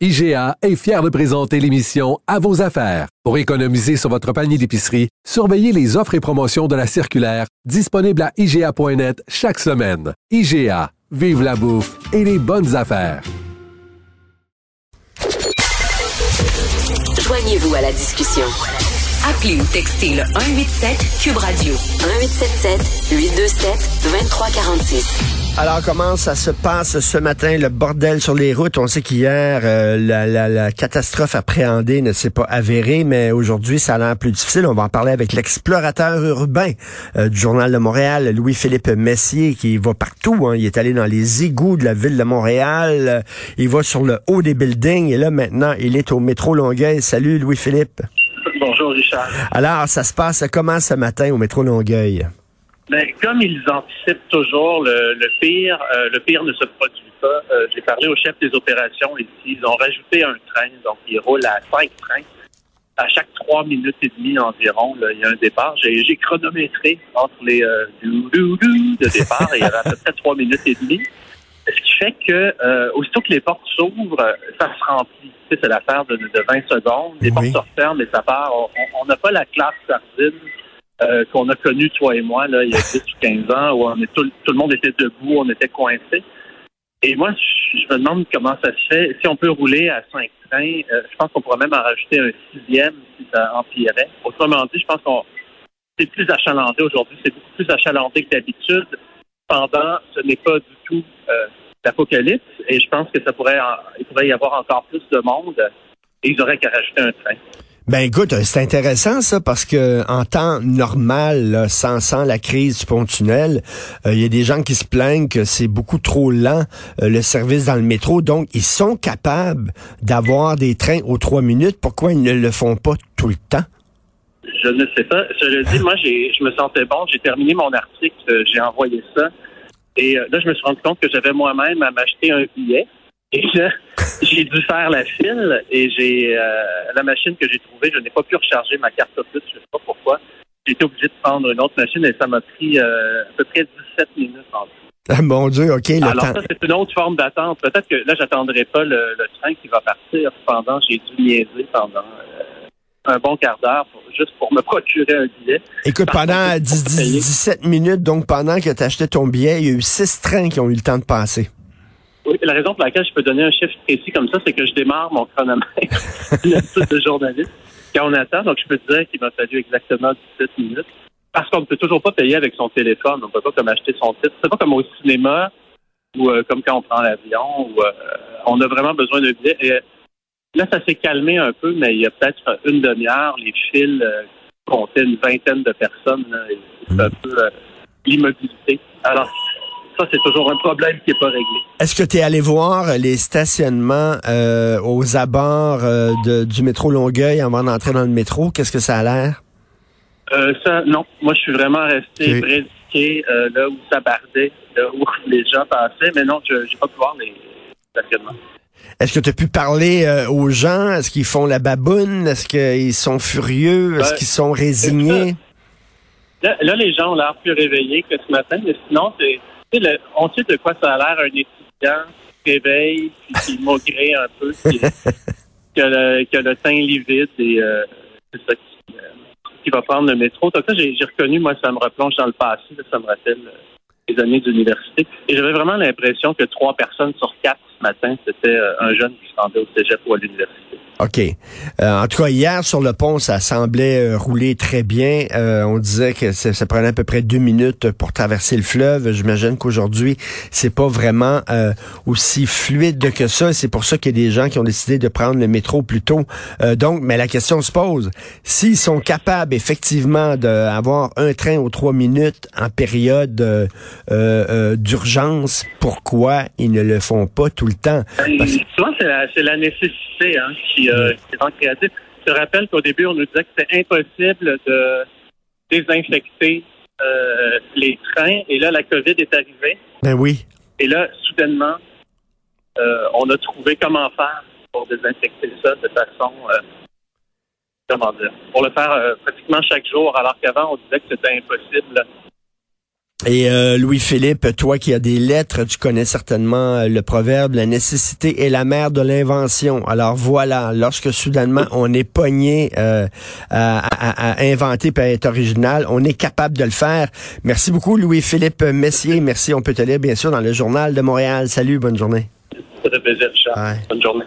IGA est fier de présenter l'émission À vos affaires. Pour économiser sur votre panier d'épicerie, surveillez les offres et promotions de la circulaire disponible à IGA.net chaque semaine. IGA, vive la bouffe et les bonnes affaires. Joignez-vous à la discussion. Appelez ou textez le 187 Cube Radio 1877 827 2346. Alors, comment ça se passe ce matin, le bordel sur les routes? On sait qu'hier, euh, la, catastrophe appréhendée ne s'est pas avérée, mais aujourd'hui, ça a l'air plus difficile. On va en parler avec l'explorateur urbain euh, du Journal de Montréal, Louis-Philippe Messier, qui va partout. Hein. Il est allé dans les égouts de la ville de Montréal. il va sur le haut des buildings. Et là, maintenant, il est au métro Longueuil. Salut, Louis-Philippe. Bonjour, Richard. Alors, ça se passe comment ce matin au métro Longueuil? Ben, comme ils anticipent toujours le, pire, euh, le pire ne se produit pas. Euh, j'ai parlé au chef des opérations ici. Ils ont rajouté un train, donc il roule à cinq trains. À chaque trois minutes et demie environ, il y a un départ. J'ai chronométré entre les euh, de départ et il y avait à peu près trois minutes et demie. Ce qui fait que euh, aussitôt que les portes s'ouvrent, ça se remplit. c'est l'affaire de, de, 20 secondes. Les portes se referment et ça part. On n'a pas la classe sardine euh, qu'on a connu, toi et moi, là, il y a 10 ou 15 ans, où on est tout, le monde était debout, on était coincés. Et moi, je, me demande comment ça se fait. Si on peut rouler à cinq trains, euh, je pense qu'on pourrait même en rajouter un sixième si ça empirait. Autrement dit, je pense qu'on c'est plus achalandé aujourd'hui, c'est beaucoup plus achalandé que d'habitude. Cependant, ce n'est pas du tout euh, l'apocalypse et je pense que ça pourrait, il pourrait y avoir encore plus de monde et ils auraient qu'à rajouter un train. Ben écoute, c'est intéressant ça parce que en temps normal, sans, sans la crise du pont-tunnel, euh, il y a des gens qui se plaignent que c'est beaucoup trop lent euh, le service dans le métro. Donc, ils sont capables d'avoir des trains aux trois minutes. Pourquoi ils ne le font pas tout le temps? Je ne sais pas. Je le dis, moi, j'ai, je me sentais bon. J'ai terminé mon article, euh, j'ai envoyé ça. Et là, je me suis rendu compte que j'avais moi-même à m'acheter un billet. Et j'ai dû faire la file et j'ai euh, la machine que j'ai trouvée, je n'ai pas pu recharger ma carte optique, je ne sais pas pourquoi. J'ai été obligé de prendre une autre machine et ça m'a pris euh, à peu près 17 minutes en tout. Ah, mon Dieu, OK. Le Alors ça, c'est une autre forme d'attente. Peut-être que là, j'attendrai pas le, train qui va partir. Cependant, j'ai dû niaiser pendant euh, un bon quart d'heure juste pour me procurer un billet. Écoute, pendant 10, 17 minutes, donc pendant que tu achetais ton billet, il y a eu six trains qui ont eu le temps de passer. Oui, la raison pour laquelle je peux donner un chiffre précis comme ça, c'est que je démarre mon chronomètre de journaliste quand on attend. Donc, je peux te dire qu'il m'a fallu exactement 17 minutes. Parce qu'on ne peut toujours pas payer avec son téléphone. On ne peut pas comme acheter son titre. C'est pas comme au cinéma ou euh, comme quand on prend l'avion où euh, on a vraiment besoin de billet. Et, là, ça s'est calmé un peu, mais il y a peut-être une demi-heure, les fils euh, comptaient une vingtaine de personnes. C'est un peu l'immobilité. Alors, ça, c'est toujours un problème qui n'est pas réglé. Est-ce que tu es allé voir les stationnements euh, aux abords euh, du métro Longueuil avant d'entrer dans le métro? Qu'est-ce que ça a l'air? Euh, ça, non. Moi, je suis vraiment resté près là où ça bardait, là où les gens passaient, mais non, je n'ai pas pu voir les stationnements. Est-ce que tu as pu parler aux gens? Est-ce qu'ils font la baboune? Est-ce qu'ils sont furieux? Est-ce qu'ils sont résignés? Là, là, les gens ont l'air plus réveillés que ce matin, mais sinon, c'est on sait de quoi ça a l'air un étudiant qui réveille, puis qui maugrait un peu, qui, qui, a le, teint livide et euh, c'est ça euh, qui, va prendre le métro. Donc ça, j'ai reconnu, moi, ça me replonge dans le passé, ça me rappelle euh, les années d'université. Et j'avais vraiment l'impression que trois personnes sur quatre ce matin, c'était un jeune qui se rendait au cégep ou à l'université. OK. Euh, en tout cas, hier, sur le pont, ça semblait euh, rouler très bien. Euh, on disait que ça, prenait à peu près deux minutes pour traverser le fleuve. J'imagine qu'aujourd'hui, c'est pas vraiment aussi fluide que ça. C'est pour ça qu'il y a des gens qui ont décidé de prendre le métro plus tôt. donc, mais la question se pose. S'ils sont capables, effectivement, d'avoir un train aux trois minutes en période d'urgence, pourquoi ils ne le font pas tout le temps? Parce... c'est la nécessité hein, qui euh, créatif. te rappelles qu'au début, on nous disait que c'était impossible de désinfecter euh, les trains. Et là, la COVID est arrivée. Ben oui. Et là, soudainement, euh, on a trouvé comment faire pour désinfecter ça de façon, euh, comment dire, pour le faire pratiquement chaque jour, alors qu'avant, on disait que c'était impossible. Et euh, Louis-Philippe, toi qui as des lettres, tu connais certainement euh, le proverbe, la nécessité est la mère de l'invention. Alors voilà, lorsque soudainement on est pogné euh, à, à- à inventer et à être original, on est capable de le faire. Merci beaucoup Louis-Philippe Messier. Merci, on peut te lire bien sûr dans le journal de Montréal. Salut, bonne journée. Ça fait plaisir, Richard. Ouais. Bonne journée.